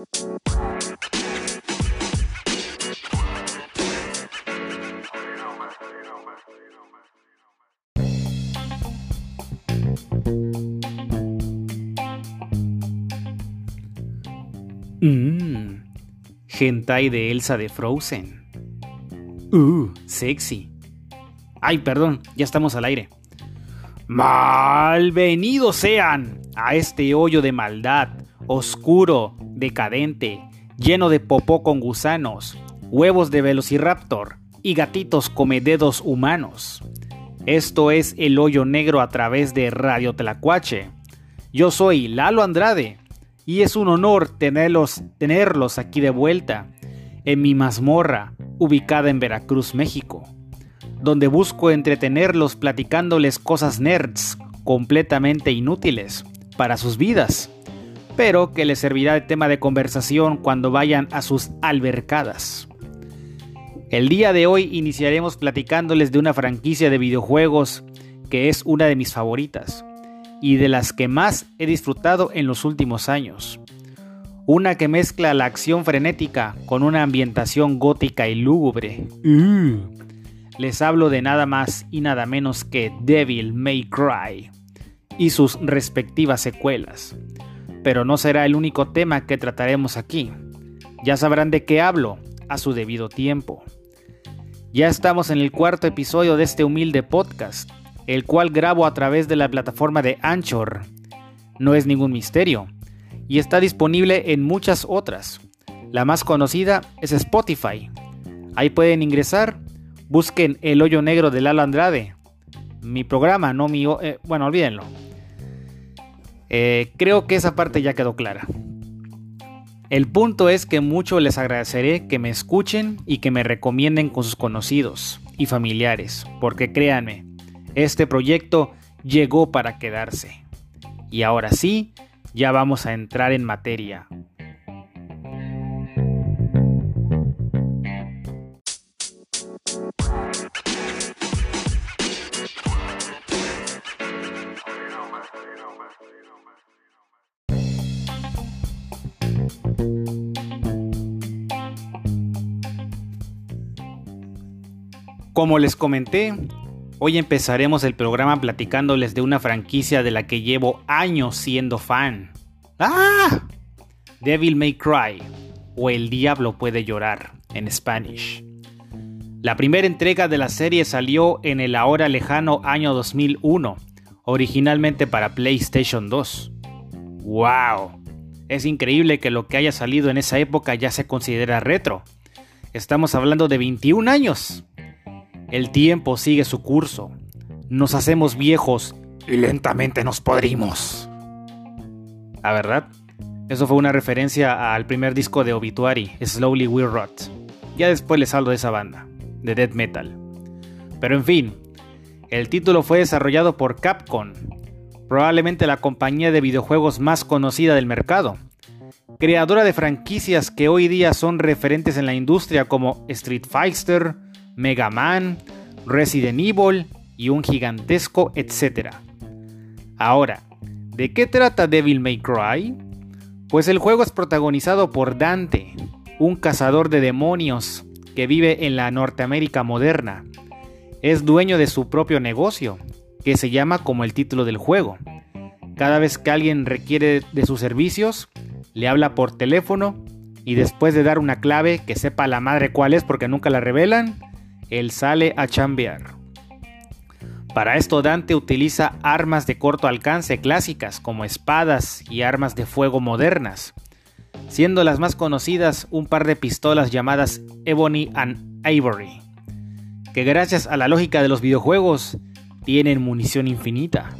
Mmm, hentai de Elsa de Frozen. Uh, sexy. Ay, perdón, ya estamos al aire. Malvenidos sean a este hoyo de maldad, oscuro, decadente, lleno de popó con gusanos, huevos de velociraptor y gatitos come dedos humanos. Esto es el hoyo negro a través de Radio Tlacuache. Yo soy Lalo Andrade y es un honor tenerlos, tenerlos aquí de vuelta en mi mazmorra ubicada en Veracruz, México, donde busco entretenerlos platicándoles cosas nerds completamente inútiles para sus vidas, pero que les servirá de tema de conversación cuando vayan a sus albercadas. El día de hoy iniciaremos platicándoles de una franquicia de videojuegos que es una de mis favoritas y de las que más he disfrutado en los últimos años. Una que mezcla la acción frenética con una ambientación gótica y lúgubre. Uh. Les hablo de nada más y nada menos que Devil May Cry y sus respectivas secuelas. Pero no será el único tema que trataremos aquí. Ya sabrán de qué hablo a su debido tiempo. Ya estamos en el cuarto episodio de este humilde podcast el cual grabo a través de la plataforma de Anchor. No es ningún misterio, y está disponible en muchas otras. La más conocida es Spotify. Ahí pueden ingresar, busquen El Hoyo Negro de Lalo Andrade. Mi programa, no mi... Eh, bueno, olvídenlo. Eh, creo que esa parte ya quedó clara. El punto es que mucho les agradeceré que me escuchen y que me recomienden con sus conocidos y familiares, porque créanme, este proyecto llegó para quedarse. Y ahora sí, ya vamos a entrar en materia. Como les comenté, Hoy empezaremos el programa platicándoles de una franquicia de la que llevo años siendo fan. ¡Ah! Devil May Cry o El Diablo puede llorar en Spanish. La primera entrega de la serie salió en el ahora lejano año 2001, originalmente para PlayStation 2. ¡Wow! Es increíble que lo que haya salido en esa época ya se considera retro. Estamos hablando de 21 años. El tiempo sigue su curso. Nos hacemos viejos y lentamente nos podrimos. ¿A verdad? Eso fue una referencia al primer disco de Obituary, Slowly We Rot. Ya después les hablo de esa banda, de death metal. Pero en fin, el título fue desarrollado por Capcom, probablemente la compañía de videojuegos más conocida del mercado, creadora de franquicias que hoy día son referentes en la industria como Street Fighter, Mega Man, Resident Evil y un gigantesco etcétera. Ahora, ¿de qué trata Devil May Cry? Pues el juego es protagonizado por Dante, un cazador de demonios que vive en la Norteamérica moderna. Es dueño de su propio negocio, que se llama como el título del juego. Cada vez que alguien requiere de sus servicios, le habla por teléfono y después de dar una clave que sepa la madre cuál es porque nunca la revelan, él sale a chambear. Para esto Dante utiliza armas de corto alcance clásicas como espadas y armas de fuego modernas, siendo las más conocidas un par de pistolas llamadas Ebony and Ivory, que gracias a la lógica de los videojuegos tienen munición infinita.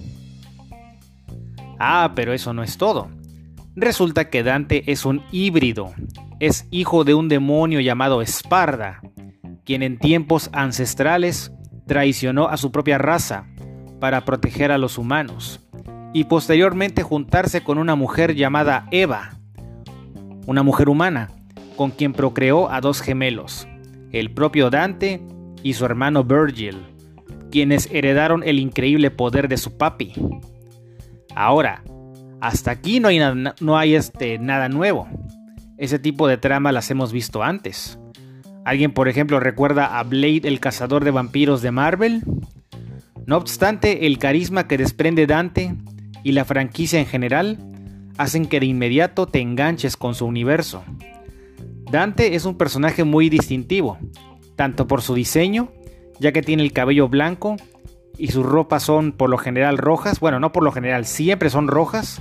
Ah, pero eso no es todo. Resulta que Dante es un híbrido, es hijo de un demonio llamado Esparda, quien en tiempos ancestrales traicionó a su propia raza para proteger a los humanos, y posteriormente juntarse con una mujer llamada Eva, una mujer humana, con quien procreó a dos gemelos, el propio Dante y su hermano Virgil, quienes heredaron el increíble poder de su papi. Ahora, hasta aquí no hay, este, nada nuevo. ese tipo de trama las hemos visto antes. ¿Alguien, por ejemplo, recuerda a Blade el cazador de vampiros de Marvel? No obstante, el carisma que desprende Dante y la franquicia en general hacen que de inmediato te enganches con su universo. Dante es un personaje muy distintivo, tanto por su diseño, ya que tiene el cabello blanco y sus ropas son por lo general rojas, bueno, no por lo general, siempre son rojas,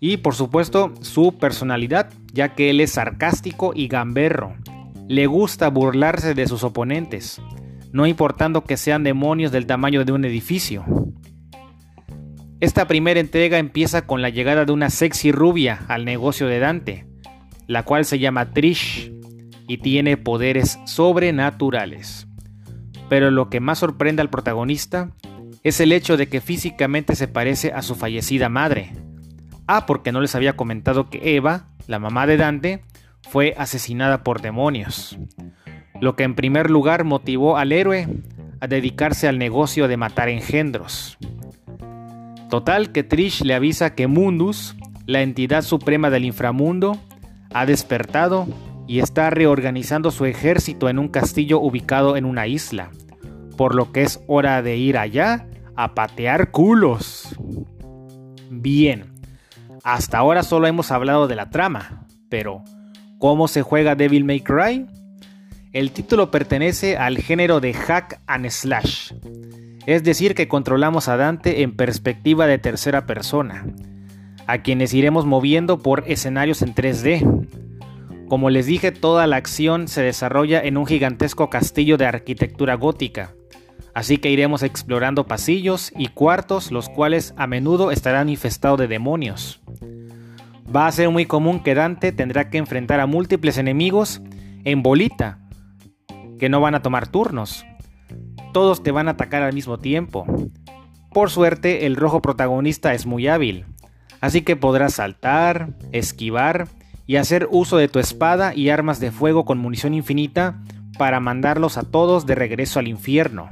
y por supuesto su personalidad, ya que él es sarcástico y gamberro, le gusta burlarse de sus oponentes, no importando que sean demonios del tamaño de un edificio. Esta primera entrega empieza con la llegada de una sexy rubia al negocio de Dante, la cual se llama Trish y tiene poderes sobrenaturales. Pero lo que más sorprende al protagonista es el hecho de que físicamente se parece a su fallecida madre. Ah, porque no les había comentado que Eva, la mamá de Dante, fue asesinada por demonios. Lo que en primer lugar motivó al héroe a dedicarse al negocio de matar engendros. Total que Trish le avisa que Mundus, la entidad suprema del inframundo, ha despertado y está reorganizando su ejército en un castillo ubicado en una isla, por lo que es hora de ir allá a patear culos. Bien, hasta ahora solo hemos hablado de la trama, pero ¿cómo se juega Devil May Cry? El título pertenece al género de hack and slash, es decir, que controlamos a Dante en perspectiva de tercera persona, a quienes iremos moviendo por escenarios en 3D. Como les dije, toda la acción se desarrolla en un gigantesco castillo de arquitectura gótica, así que iremos explorando pasillos y cuartos los cuales a menudo estarán infestados de demonios. Va a ser muy común que Dante tendrá que enfrentar a múltiples enemigos en bolita, que no van a tomar turnos, todos te van a atacar al mismo tiempo. Por suerte, el rojo protagonista es muy hábil, así que podrás saltar, esquivar y hacer uso de tu espada y armas de fuego con munición infinita para mandarlos a todos de regreso al infierno.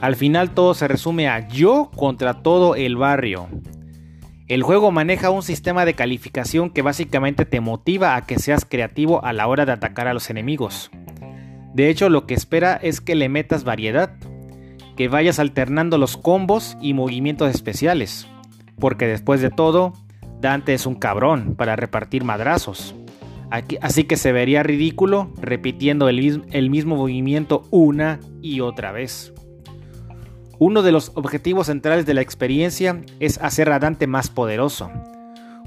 Al final todo se resume a yo contra todo el barrio. El juego maneja un sistema de calificación que básicamente te motiva a que seas creativo a la hora de atacar a los enemigos. De hecho, lo que espera es que le metas variedad, que vayas alternando los combos y movimientos especiales, porque después de todo, Dante es un cabrón para repartir madrazos. así que se vería ridículo repitiendo el, mismo movimiento una y otra vez. Uno de los objetivos centrales de la experiencia es hacer a Dante más poderoso.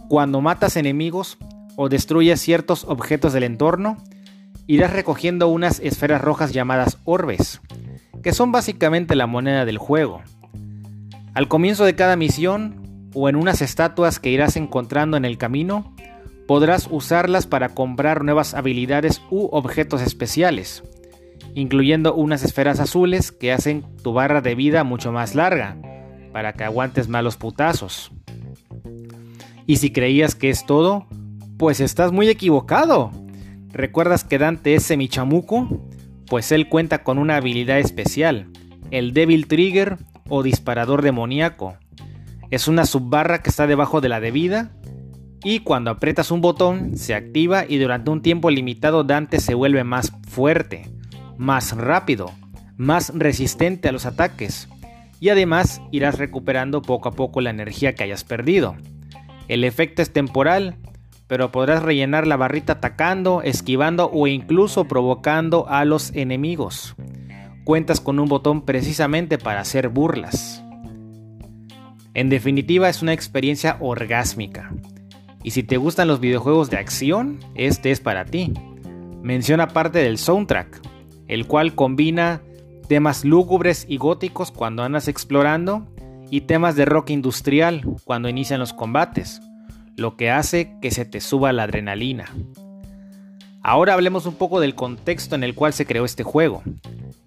Cuando matas enemigos o destruyes ciertos objetos del entorno, irás recogiendo unas esferas rojas llamadas orbes, que son básicamente la moneda del juego. Al comienzo de cada misión, o en unas estatuas que irás encontrando en el camino, podrás usarlas para comprar nuevas habilidades u objetos especiales, incluyendo unas esferas azules que hacen tu barra de vida mucho más larga, para que aguantes malos putazos. Y si creías que es todo, pues estás muy equivocado. ¿Recuerdas que Dante es semichamuco? Pues él cuenta con una habilidad especial, el Devil Trigger o disparador demoníaco. Es una subbarra que está debajo de la de vida y cuando aprietas un botón se activa y durante un tiempo limitado Dante se vuelve más fuerte, más rápido, más resistente a los ataques y además irás recuperando poco a poco la energía que hayas perdido. El efecto es temporal pero podrás rellenar la barrita atacando, esquivando o incluso provocando a los enemigos. Cuentas con un botón precisamente para hacer burlas. En definitiva es una experiencia orgásmica. Y si te gustan los videojuegos de acción, este es para ti. Menciona parte del soundtrack, el cual combina temas lúgubres y góticos cuando andas explorando y temas de rock industrial cuando inician los combates lo que hace que se te suba la adrenalina. Ahora hablemos un poco del contexto en el cual se creó este juego.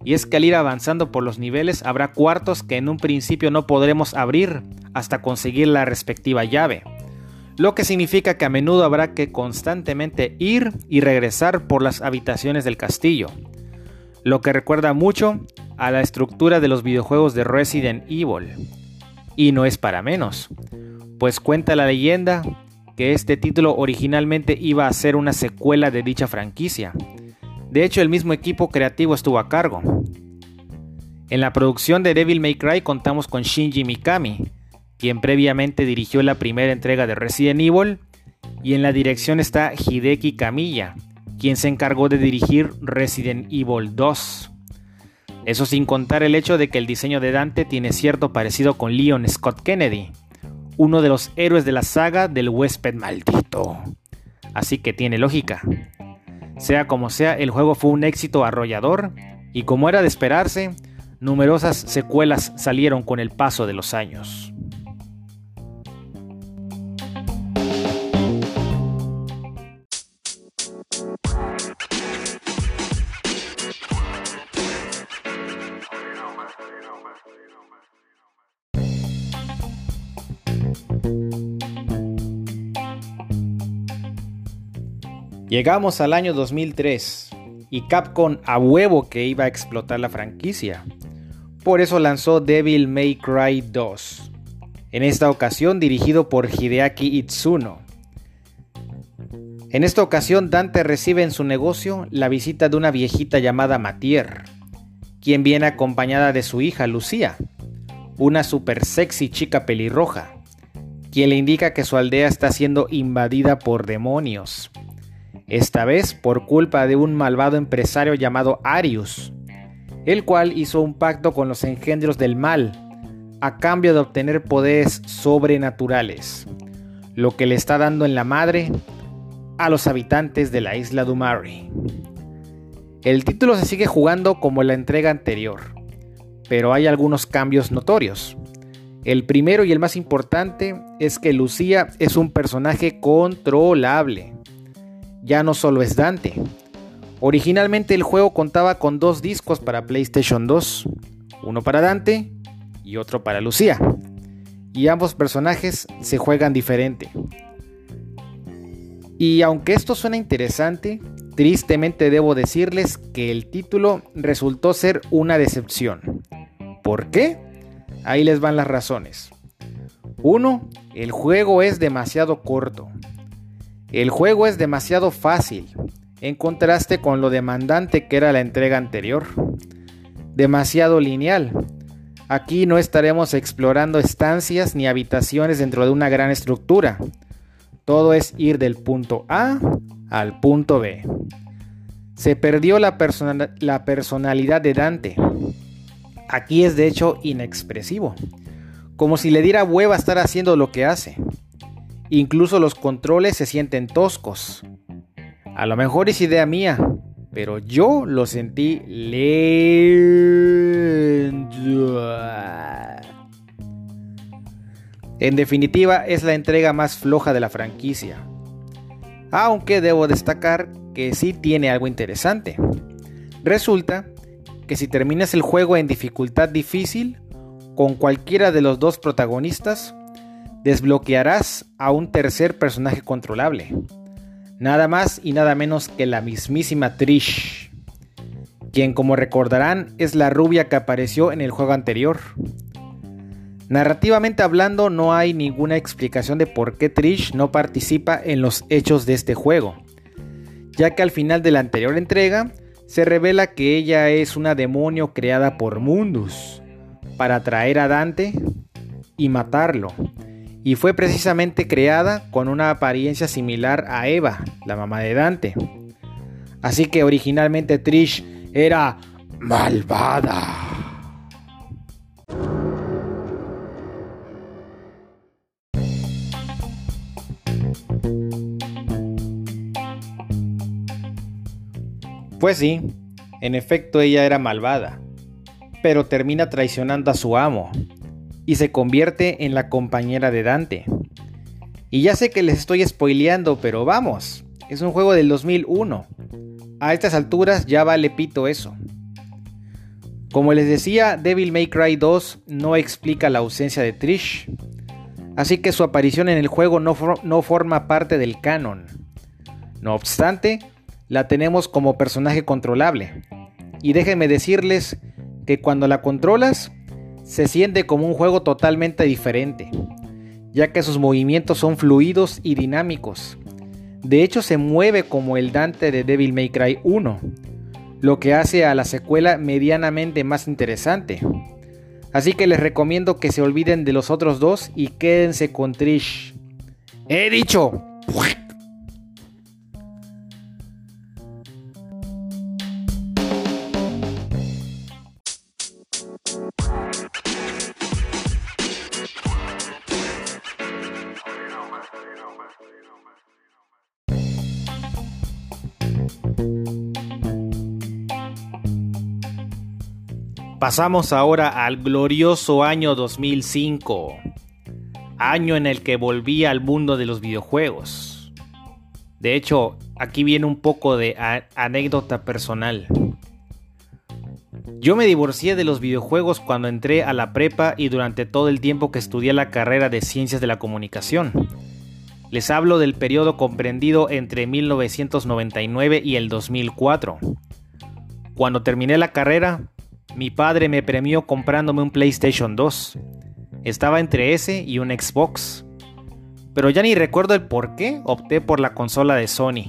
Y es que al ir avanzando por los niveles habrá cuartos que en un principio no podremos abrir hasta conseguir la respectiva llave. Lo que significa que a menudo habrá que constantemente ir y regresar por las habitaciones del castillo. Lo que recuerda mucho a la estructura de los videojuegos de Resident Evil. Y no es para menos, pues cuenta la leyenda que este título originalmente iba a ser una secuela de dicha franquicia. De hecho, el mismo equipo creativo estuvo a cargo. En la producción de Devil May Cry contamos con Shinji Mikami, quien previamente dirigió la primera entrega de Resident Evil, y en la dirección está Hideki Kamiya, quien se encargó de dirigir Resident Evil 2. Eso sin contar el hecho de que el diseño de Dante tiene cierto parecido con Leon Scott Kennedy, uno de los héroes de la saga del huésped maldito. Así que tiene lógica. Sea como sea, el juego fue un éxito arrollador y como era de esperarse, numerosas secuelas salieron con el paso de los años. Llegamos al año 2003 y Capcom a huevo que iba a explotar la franquicia. Por eso lanzó Devil May Cry 2, en esta ocasión dirigido por Hideaki Itsuno. En esta ocasión Dante recibe en su negocio la visita de una viejita llamada Matier, quien viene acompañada de su hija Lucía, una super sexy chica pelirroja, quien le indica que su aldea está siendo invadida por demonios esta vez por culpa de un malvado empresario llamado Arius, el cual hizo un pacto con los engendros del mal a cambio de obtener poderes sobrenaturales, lo que le está dando en la madre a los habitantes de la isla Dumari. El título se sigue jugando como la entrega anterior, pero hay algunos cambios notorios. El primero y el más importante es que Lucía es un personaje controlable ya no solo es Dante. Originalmente el juego contaba con dos discos para PlayStation 2, uno para Dante y otro para Lucía, y ambos personajes se juegan diferente. Y aunque esto suena interesante, tristemente debo decirles que el título resultó ser una decepción. ¿Por qué? Ahí les van las razones. 1. El juego es demasiado corto. El juego es demasiado fácil, en contraste con lo demandante que era la entrega anterior. Demasiado lineal. Aquí no estaremos explorando estancias ni habitaciones dentro de una gran estructura. Todo es ir del punto A al punto B. Se perdió la, personalidad de Dante. Aquí es de hecho inexpresivo. Como si le diera hueva estar haciendo lo que hace. Incluso los controles se sienten toscos. A lo mejor es idea mía, pero yo lo sentí lento. En definitiva, es la entrega más floja de la franquicia. Aunque debo destacar que sí tiene algo interesante. Resulta que si terminas el juego en dificultad difícil, con cualquiera de los dos protagonistas, desbloquearás a un tercer personaje controlable. Nada más y nada menos que la mismísima Trish, quien como recordarán es la rubia que apareció en el juego anterior. Narrativamente hablando no hay ninguna explicación de por qué Trish no participa en los hechos de este juego, ya que al final de la anterior entrega se revela que ella es una demonio creada por Mundus para atraer a Dante y matarlo y fue precisamente creada con una apariencia similar a Eva, la mamá de Dante. Así que originalmente Trish era malvada. Pues sí, en efecto ella era malvada, pero termina traicionando a su amo, y se convierte en la compañera de Dante. Y ya sé que les estoy spoileando, pero vamos, es un juego del 2001. A estas alturas ya vale pito eso. Como les decía, Devil May Cry 2 no explica la ausencia de Trish, así que su aparición en el juego no, no forma parte del canon. No obstante, la tenemos como personaje controlable. Y déjenme decirles que cuando la controlas, se siente como un juego totalmente diferente, ya que sus movimientos son fluidos y dinámicos. De hecho, se mueve como el Dante de Devil May Cry 1, lo que hace a la secuela medianamente más interesante. Así que les recomiendo que se olviden de los otros dos y quédense con Trish. ¡He dicho! Pasamos ahora al glorioso año 2005, año en el que volví al mundo de los videojuegos. De hecho, aquí viene un poco de anécdota personal. Yo me divorcié de los videojuegos cuando entré a la prepa y durante todo el tiempo que estudié la carrera de Ciencias de la Comunicación. Les hablo del periodo comprendido entre 1999 y el 2004. Cuando terminé la carrera, mi padre me premió comprándome un PlayStation 2. Estaba entre ese y un Xbox. Pero ya ni recuerdo el por qué opté por la consola de Sony.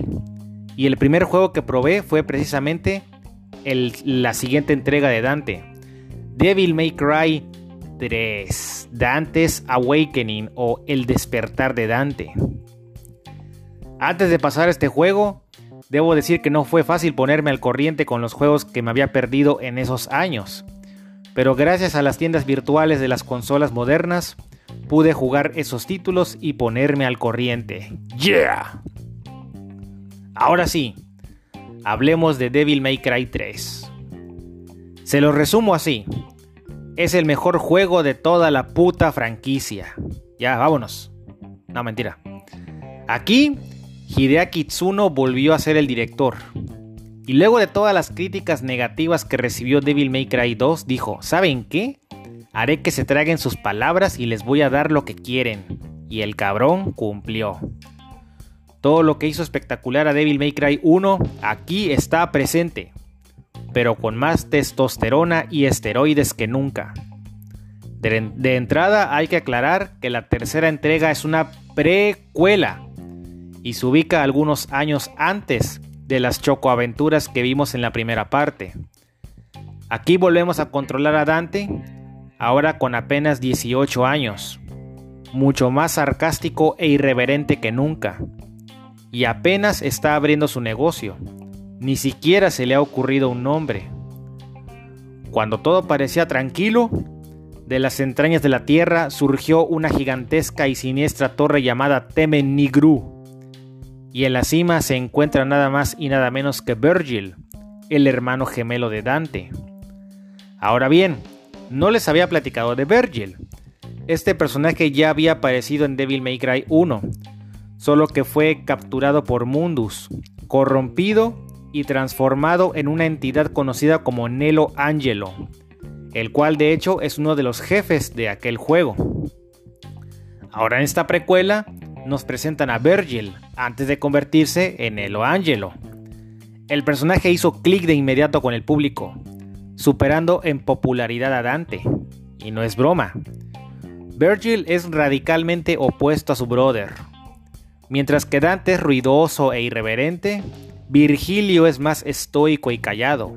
Y el primer juego que probé fue precisamente la siguiente entrega de Dante. Devil May Cry 3. Dante's Awakening o El despertar de Dante. Antes de pasar este juego, Debo decir que no fue fácil ponerme al corriente con los juegos que me había perdido en esos años, pero gracias a las tiendas virtuales de las consolas modernas, pude jugar esos títulos y ponerme al corriente. ¡Yeah! Ahora sí, hablemos de Devil May Cry 3. Se lo resumo así. Es el mejor juego de toda la puta franquicia. Ya, vámonos. No, mentira. Aquí Hideaki Tsuno volvió a ser el director. Y luego de todas las críticas negativas que recibió Devil May Cry 2, dijo, ¿saben qué? Haré que se traguen sus palabras y les voy a dar lo que quieren. Y el cabrón cumplió. Todo lo que hizo espectacular a Devil May Cry 1 aquí está presente, pero con más testosterona y esteroides que nunca. De, de entrada hay que aclarar que la tercera entrega es una precuela y se ubica algunos años antes de las chocoaventuras que vimos en la primera parte. Aquí volvemos a controlar a Dante, ahora con apenas 18 años, mucho más sarcástico e irreverente que nunca, y apenas está abriendo su negocio, ni siquiera se le ha ocurrido un nombre. Cuando todo parecía tranquilo, de las entrañas de la tierra surgió una gigantesca y siniestra torre llamada Temen Nigru, y en la cima se encuentra nada más y nada menos que Virgil, el hermano gemelo de Dante. Ahora bien, no les había platicado de Virgil. Este personaje ya había aparecido en Devil May Cry 1, solo que fue capturado por Mundus, corrompido y transformado en una entidad conocida como Nelo Angelo, el cual de hecho es uno de los jefes de aquel juego. Ahora en esta precuela nos presentan a Virgil antes de convertirse en Elo Angelo. El personaje hizo clic de inmediato con el público, superando en popularidad a Dante. Y no es broma. Virgil es radicalmente opuesto a su brother. Mientras que Dante es ruidoso e irreverente, Virgilio es más estoico y callado,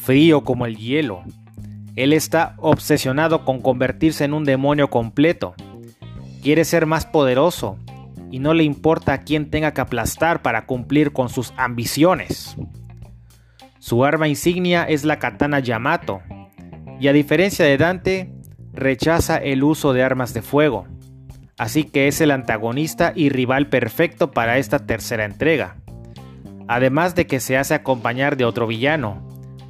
frío como el hielo. Él está obsesionado con convertirse en un demonio completo. Quiere ser más poderoso y no le importa a quién tenga que aplastar para cumplir con sus ambiciones. Su arma insignia es la katana Yamato, y a diferencia de Dante, rechaza el uso de armas de fuego, así que es el antagonista y rival perfecto para esta tercera entrega. Además de que se hace acompañar de otro villano,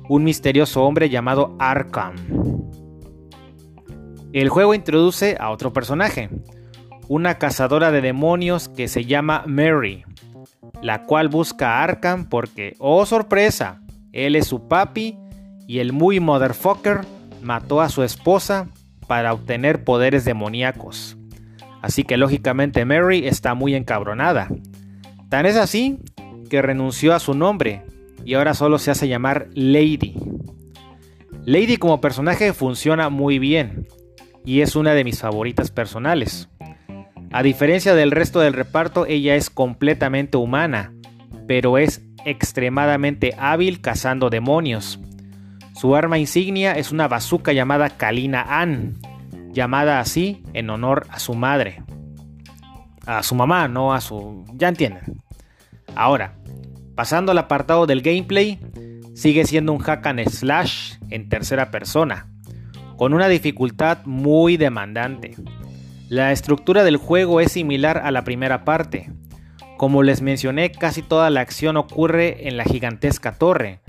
un misterioso hombre llamado Arkham. El juego introduce a otro personaje, una cazadora de demonios que se llama Mary, la cual busca a Arkham porque, oh sorpresa, él es su papi y el muy motherfucker mató a su esposa para obtener poderes demoníacos. Así que lógicamente Mary está muy encabronada. Tan es así que renunció a su nombre y ahora solo se hace llamar Lady. Lady como personaje funciona muy bien y es una de mis favoritas personales. A diferencia del resto del reparto, ella es completamente humana, pero es extremadamente hábil cazando demonios. Su arma insignia es una bazooka llamada Kalina An, llamada así en honor a su madre. A su mamá, no a su... ya entienden. Ahora, pasando al apartado del gameplay, sigue siendo un hack and slash en tercera persona, con una dificultad muy demandante. La estructura del juego es similar a la primera parte. Como les mencioné, casi toda la acción ocurre en la gigantesca torre,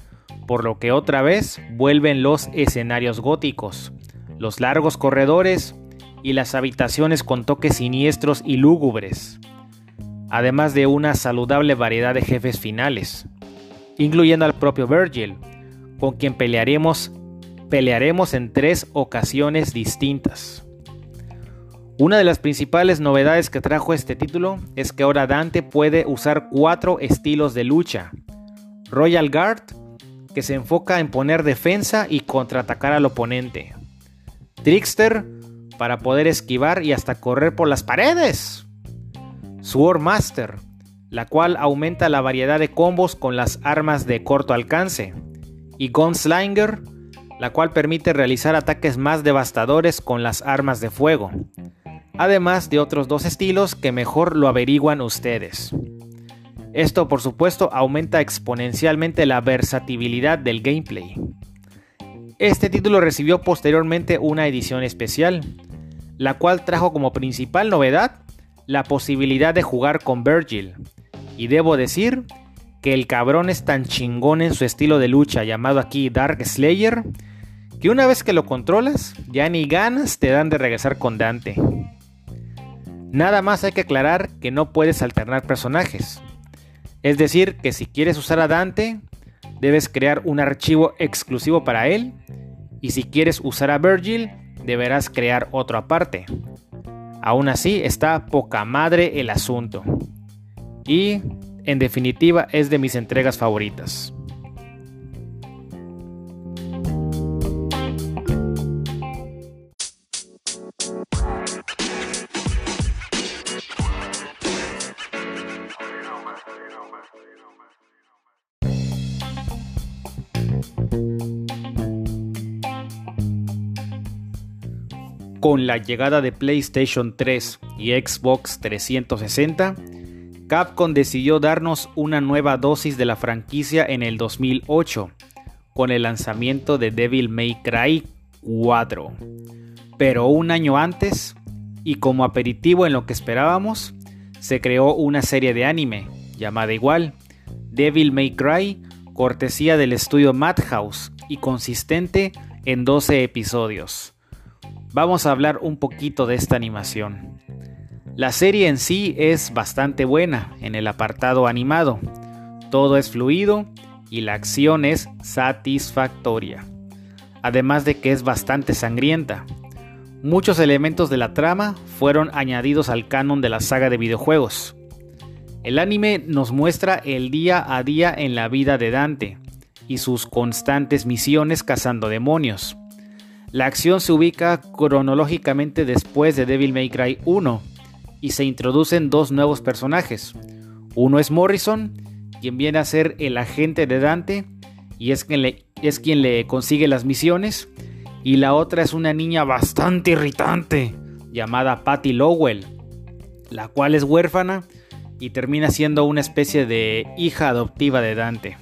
por lo que otra vez vuelven los escenarios góticos, los largos corredores y las habitaciones con toques siniestros y lúgubres, además de una saludable variedad de jefes finales, incluyendo al propio Virgil, con quien pelearemos, pelearemos en tres ocasiones distintas. Una de las principales novedades que trajo este título es que ahora Dante puede usar cuatro estilos de lucha. Royal Guard, que se enfoca en poner defensa y contraatacar al oponente. Trickster, para poder esquivar y hasta correr por las paredes. Sword Master, la cual aumenta la variedad de combos con las armas de corto alcance. Y Gunslinger, la cual permite realizar ataques más devastadores con las armas de fuego además de otros dos estilos que mejor lo averiguan ustedes. Esto por supuesto aumenta exponencialmente la versatilidad del gameplay. Este título recibió posteriormente una edición especial, la cual trajo como principal novedad la posibilidad de jugar con Virgil. Y debo decir que el cabrón es tan chingón en su estilo de lucha llamado aquí Dark Slayer, que una vez que lo controlas, ya ni ganas te dan de regresar con Dante. Nada más hay que aclarar que no puedes alternar personajes. Es decir, que si quieres usar a Dante, debes crear un archivo exclusivo para él. Y si quieres usar a Virgil, deberás crear otro aparte. Aún así, está poca madre el asunto. Y, en definitiva, es de mis entregas favoritas. Con la llegada de PlayStation 3 y Xbox 360, Capcom decidió darnos una nueva dosis de la franquicia en el 2008, con el lanzamiento de Devil May Cry 4. Pero un año antes, y como aperitivo en lo que esperábamos, se creó una serie de anime, llamada igual, Devil May Cry, cortesía del estudio Madhouse y consistente en 12 episodios vamos a hablar un poquito de esta animación. La serie en sí es bastante buena en el apartado animado. Todo es fluido y la acción es satisfactoria. Además de que es bastante sangrienta. Muchos elementos de la trama fueron añadidos al canon de la saga de videojuegos. El anime nos muestra el día a día en la vida de Dante y sus constantes misiones cazando demonios. La acción se ubica cronológicamente después de Devil May Cry 1 y se introducen dos nuevos personajes. Uno es Morrison, quien viene a ser el agente de Dante y es quien le, es quien le consigue las misiones. Y la otra es una niña bastante irritante llamada Patty Lowell, la cual es huérfana y termina siendo una especie de hija adoptiva de Dante.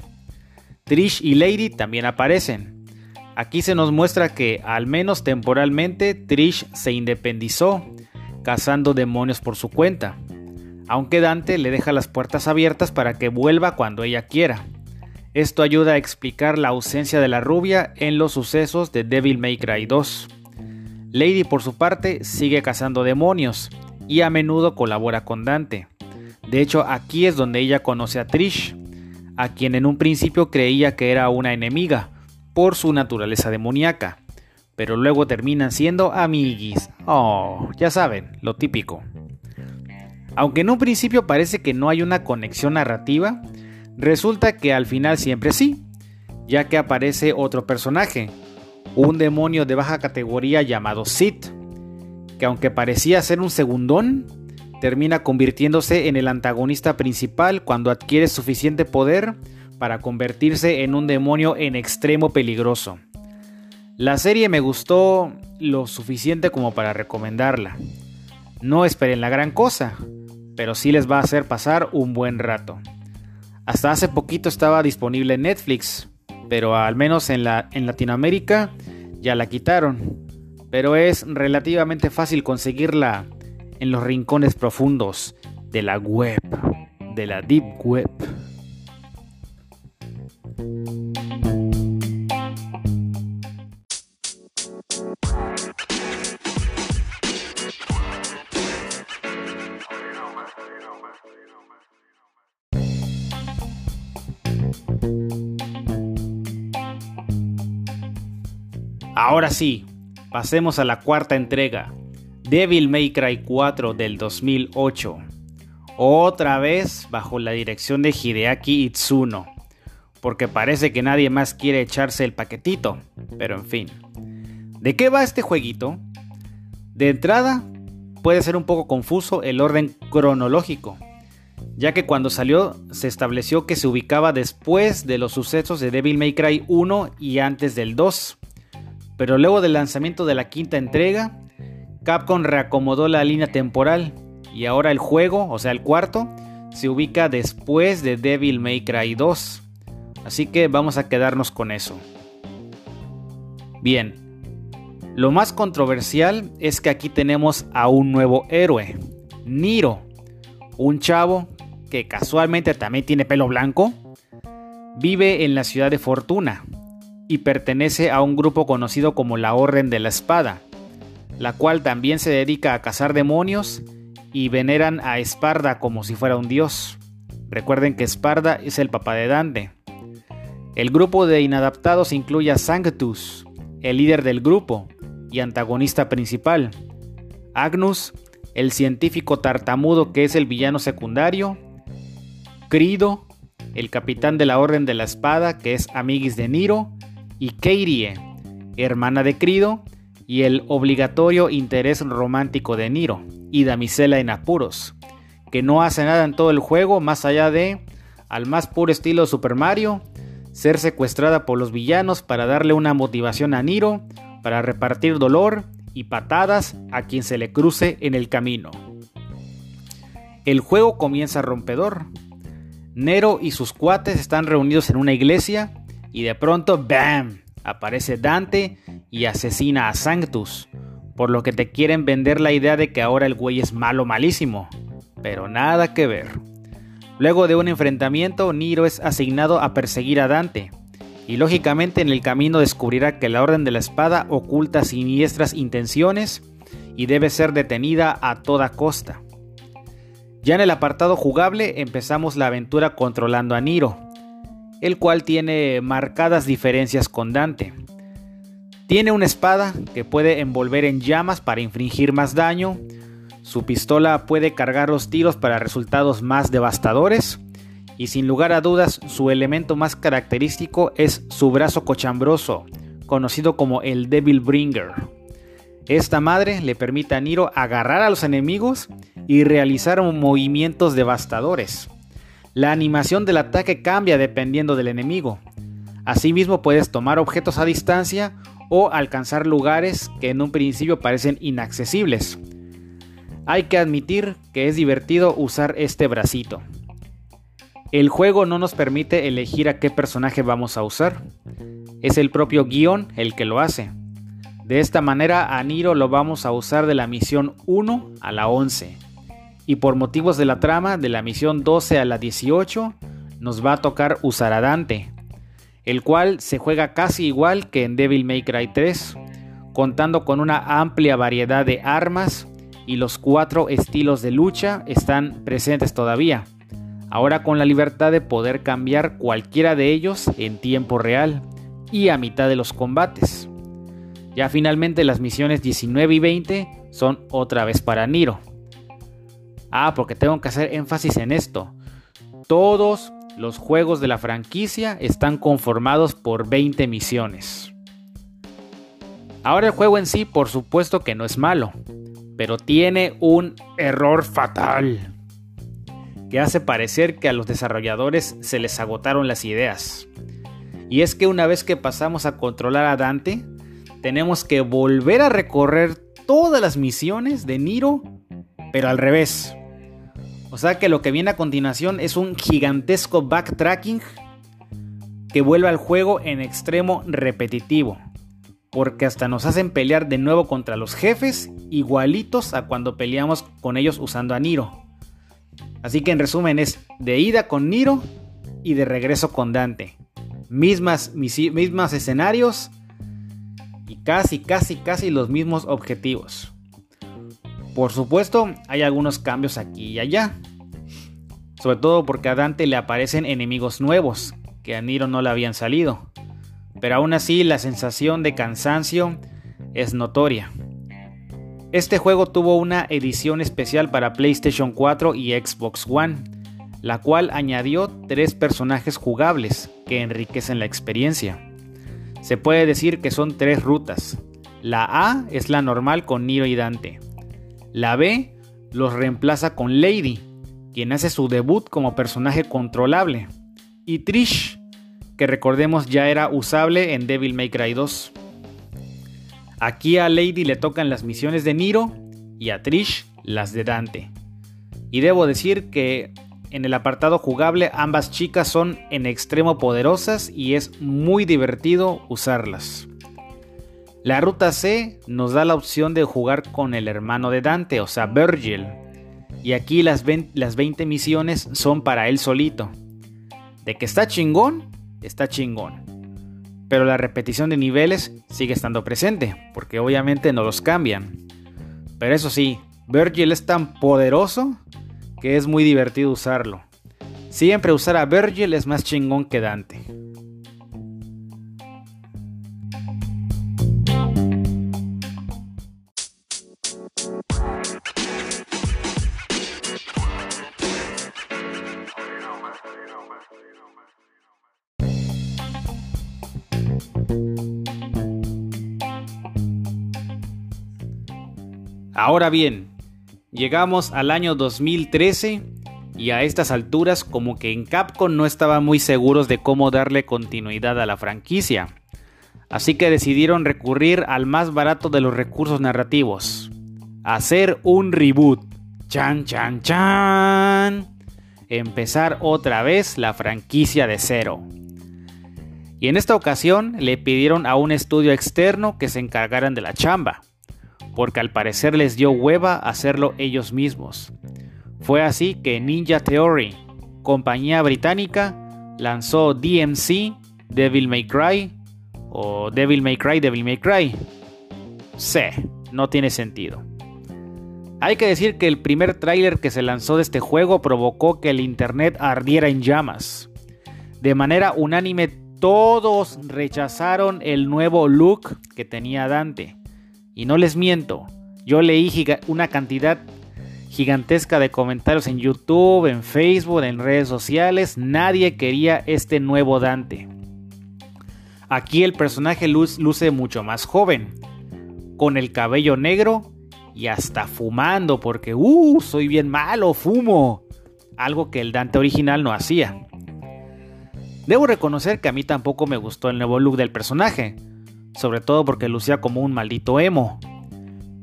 Trish y Lady también aparecen, Aquí se nos muestra que, al menos temporalmente, Trish se independizó, cazando demonios por su cuenta, aunque Dante le deja las puertas abiertas para que vuelva cuando ella quiera. Esto ayuda a explicar la ausencia de la rubia en los sucesos de Devil May Cry 2. Lady por su parte sigue cazando demonios y a menudo colabora con Dante. De hecho, aquí es donde ella conoce a Trish, a quien en un principio creía que era una enemiga, por su naturaleza demoníaca, pero luego terminan siendo amiguis. Oh, ya saben, lo típico. Aunque en un principio parece que no hay una conexión narrativa, resulta que al final siempre sí, ya que aparece otro personaje, un demonio de baja categoría llamado Sid, que aunque parecía ser un segundón, termina convirtiéndose en el antagonista principal cuando adquiere suficiente poder para convertirse en un demonio en extremo peligroso. La serie me gustó lo suficiente como para recomendarla. No esperen la gran cosa, pero sí les va a hacer pasar un buen rato. Hasta hace poquito estaba disponible en Netflix, pero al menos en, la, en Latinoamérica ya la quitaron. Pero es relativamente fácil conseguirla en los rincones profundos de la web, de la deep web. Ahora sí, pasemos a la cuarta entrega, Devil May Cry 4 del 2008. Otra vez bajo la dirección de Hideaki Itsuno, porque parece que nadie más quiere echarse el paquetito, pero en fin. ¿De qué va este jueguito? De entrada, puede ser un poco confuso el orden cronológico, ya que cuando salió se estableció que se ubicaba después de los sucesos de Devil May Cry 1 y antes del 2. Pero luego del lanzamiento de la quinta entrega, Capcom reacomodó la línea temporal y ahora el juego, o sea el cuarto, se ubica después de Devil May Cry 2. Así que vamos a quedarnos con eso. Bien, lo más controversial es que aquí tenemos a un nuevo héroe, Niro, un chavo que casualmente también tiene pelo blanco, vive en la ciudad de Fortuna, y pertenece a un grupo conocido como la Orden de la Espada, la cual también se dedica a cazar demonios y veneran a Esparda como si fuera un dios. Recuerden que Esparda es el papá de Dante. El grupo de inadaptados incluye a Sanctus, el líder del grupo y antagonista principal, Agnus, el científico tartamudo que es el villano secundario, Crido, el capitán de la Orden de la Espada que es amiguis de Niro, y Keirie, hermana de Crido, y el obligatorio interés romántico de Niro y damisela en apuros, que no hace nada en todo el juego más allá de, al más puro estilo Super Mario, ser secuestrada por los villanos para darle una motivación a Niro, para repartir dolor y patadas a quien se le cruce en el camino. El juego comienza rompedor. Nero y sus cuates están reunidos en una iglesia y de pronto, ¡bam! aparece Dante y asesina a Sanctus, por lo que te quieren vender la idea de que ahora el güey es malo malísimo, pero nada que ver. Luego de un enfrentamiento, Niro es asignado a perseguir a Dante, y lógicamente en el camino descubrirá que la Orden de la Espada oculta siniestras intenciones y debe ser detenida a toda costa. Ya en el apartado jugable empezamos la aventura controlando a Niro, el cual tiene marcadas diferencias con Dante. Tiene una espada que puede envolver en llamas para infringir más daño, su pistola puede cargar los tiros para resultados más devastadores, y sin lugar a dudas su elemento más característico es su brazo cochambroso, conocido como el Devil Bringer. Esta madre le permite a Niro agarrar a los enemigos y realizar movimientos devastadores. La animación del ataque cambia dependiendo del enemigo. Asimismo puedes tomar objetos a distancia o alcanzar lugares que en un principio parecen inaccesibles. Hay que admitir que es divertido usar este bracito. El juego no nos permite elegir a qué personaje vamos a usar. Es el propio guion el que lo hace. De esta manera a Niro lo vamos a usar de la misión 1 a la 11 y por motivos de la trama de la misión 12 a la 18 nos va a tocar usar a Dante, el cual se juega casi igual que en Devil May Cry 3, contando con una amplia variedad de armas y los cuatro estilos de lucha están presentes todavía, ahora con la libertad de poder cambiar cualquiera de ellos en tiempo real y a mitad de los combates. Ya finalmente las misiones 19 y 20 son otra vez para Niro. Ah, porque tengo que hacer énfasis en esto. Todos los juegos de la franquicia están conformados por 20 misiones. Ahora el juego en sí por supuesto que no es malo, pero tiene un error fatal que hace parecer que a los desarrolladores se les agotaron las ideas. Y es que una vez que pasamos a controlar a Dante, tenemos que volver a recorrer todas las misiones de Niro, pero al revés. O sea que lo que viene a continuación es un gigantesco backtracking que vuelve al juego en extremo repetitivo. Porque hasta nos hacen pelear de nuevo contra los jefes igualitos a cuando peleamos con ellos usando a Niro. Así que en resumen es de ida con Niro y de regreso con Dante. Mismas, mismas escenarios y casi, casi, casi los mismos objetivos. Por supuesto, hay algunos cambios aquí y allá. Sobre todo porque a Dante le aparecen enemigos nuevos, que a Niro no le habían salido. Pero aún así la sensación de cansancio es notoria. Este juego tuvo una edición especial para PlayStation 4 y Xbox One, la cual añadió tres personajes jugables que enriquecen la experiencia. Se puede decir que son tres rutas. La A es la normal con Niro y Dante. La B los reemplaza con Lady, quien hace su debut como personaje controlable. Y Trish, que recordemos ya era usable en Devil May Cry 2. Aquí a Lady le tocan las misiones de Niro y a Trish las de Dante. Y debo decir que en el apartado jugable ambas chicas son en extremo poderosas y es muy divertido usarlas. La ruta C nos da la opción de jugar con el hermano de Dante, o sea, Virgil. Y aquí las, las 20 misiones son para él solito. De que está chingón, está chingón pero la repetición de niveles sigue estando presente, porque obviamente no los cambian. Pero eso sí, Virgil es tan poderoso que es muy divertido usarlo. Siempre usar a Virgil es más chingón que Dante. Ahora bien, llegamos al año 2013 y a estas alturas como que en Capcom no estaban muy seguros de cómo darle continuidad a la franquicia. Así que decidieron recurrir al más barato de los recursos narrativos. Hacer un reboot. Chan, chan, chan. Empezar otra vez la franquicia de cero. Y en esta ocasión le pidieron a un estudio externo que se encargaran de la chamba porque al parecer les dio hueva hacerlo ellos mismos. Fue así que Ninja Theory, compañía británica, lanzó DMC, Devil May Cry, o Devil May Cry, Devil May Cry. Sí, no tiene sentido. Hay que decir que el primer tráiler que se lanzó de este juego provocó que el internet ardiera en llamas. De manera unánime todos rechazaron el nuevo look que tenía Dante. Y no les miento, yo leí una cantidad gigantesca de comentarios en YouTube, en Facebook, en redes sociales. Nadie quería este nuevo Dante. Aquí el personaje luce mucho más joven, con el cabello negro y hasta fumando, porque, ¡uh! Soy bien malo, fumo. Algo que el Dante original no hacía. Debo reconocer que a mí tampoco me gustó el nuevo look del personaje sobre todo porque lucía como un maldito emo.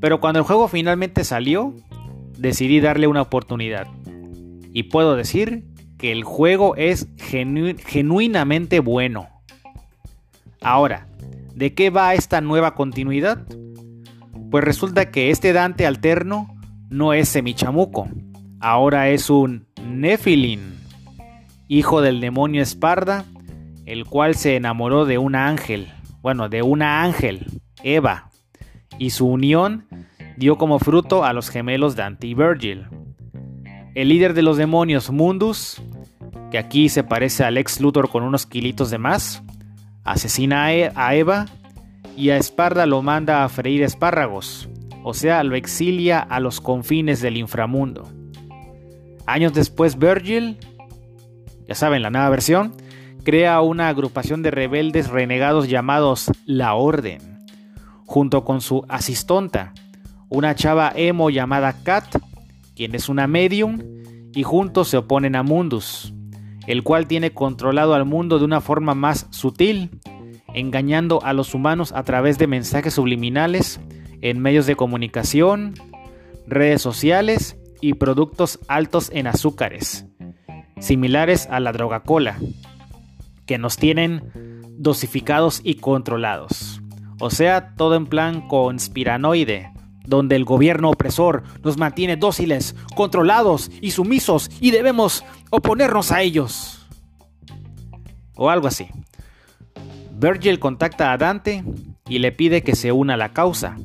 Pero cuando el juego finalmente salió, decidí darle una oportunidad. Y puedo decir que el juego es genuinamente bueno. Ahora, ¿de qué va esta nueva continuidad? Pues resulta que este Dante alterno no es semichamuco, ahora es un Nefilin, hijo del demonio Esparda, el cual se enamoró de un ángel bueno, de una ángel, Eva, y su unión dio como fruto a los gemelos Dante y Virgil. El líder de los demonios, Mundus, que aquí se parece al ex Luthor con unos kilitos de más, asesina e-, a Eva y a Esparda lo manda a freír espárragos, o sea, lo exilia a los confines del inframundo. Años después, Virgil, ya saben, la nueva versión, crea una agrupación de rebeldes renegados llamados La Orden, junto con su asistonta, una chava emo llamada Kat, quien es una medium, y juntos se oponen a Mundus, el cual tiene controlado al mundo de una forma más sutil, engañando a los humanos a través de mensajes subliminales en medios de comunicación, redes sociales y productos altos en azúcares, similares a la droga cola, que nos tienen dosificados y controlados. O sea, todo en plan conspiranoide, donde el gobierno opresor nos mantiene dóciles, controlados y sumisos y debemos oponernos a ellos. O algo así. Virgil contacta a Dante y le pide que se una a la causa.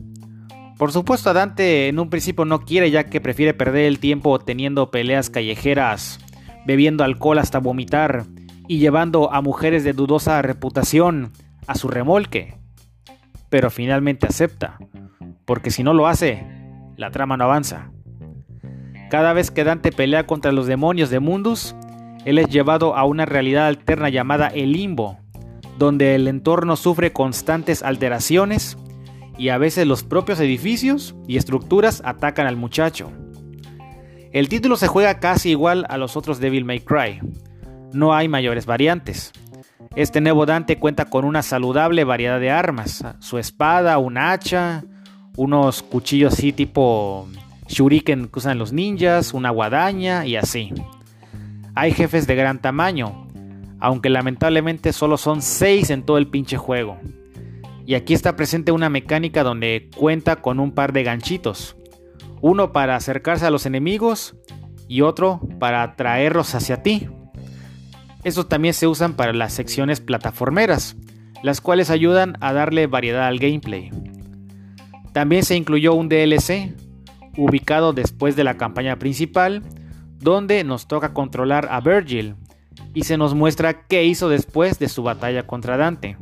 Por supuesto, Dante en un principio no quiere ya que prefiere perder el tiempo teniendo peleas callejeras, bebiendo alcohol hasta vomitar y llevando a mujeres de dudosa reputación a su remolque. Pero finalmente acepta, porque si no lo hace, la trama no avanza. Cada vez que Dante pelea contra los demonios de Mundus, él es llevado a una realidad alterna llamada el limbo, donde el entorno sufre constantes alteraciones y a veces los propios edificios y estructuras atacan al muchacho. El título se juega casi igual a los otros Devil May Cry. No hay mayores variantes. Este nuevo Dante cuenta con una saludable variedad de armas, su espada, un hacha, unos cuchillos así tipo shuriken que usan los ninjas, una guadaña y así. Hay jefes de gran tamaño, aunque lamentablemente solo son 6 en todo el pinche juego. Y aquí está presente una mecánica donde cuenta con un par de ganchitos. Uno para acercarse a los enemigos y otro para atraerlos hacia ti. Estos también se usan para las secciones plataformeras, las cuales ayudan a darle variedad al gameplay. También se incluyó un DLC, ubicado después de la campaña principal, donde nos toca controlar a Virgil, y se nos muestra qué hizo después de su batalla contra Dante.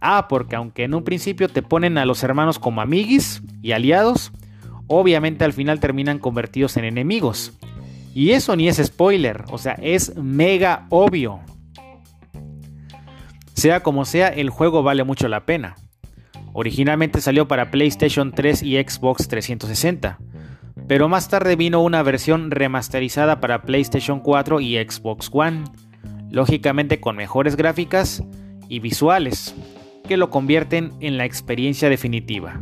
Ah, porque aunque en un principio te ponen a los hermanos como amiguis y aliados, obviamente al final terminan convertidos en enemigos. Y eso ni es spoiler, o sea, es mega obvio. Sea como sea, el juego vale mucho la pena. Originalmente salió para PlayStation 3 y Xbox 360, pero más tarde vino una versión remasterizada para PlayStation 4 y Xbox One, lógicamente con mejores gráficas y visuales, que lo convierten en la experiencia definitiva.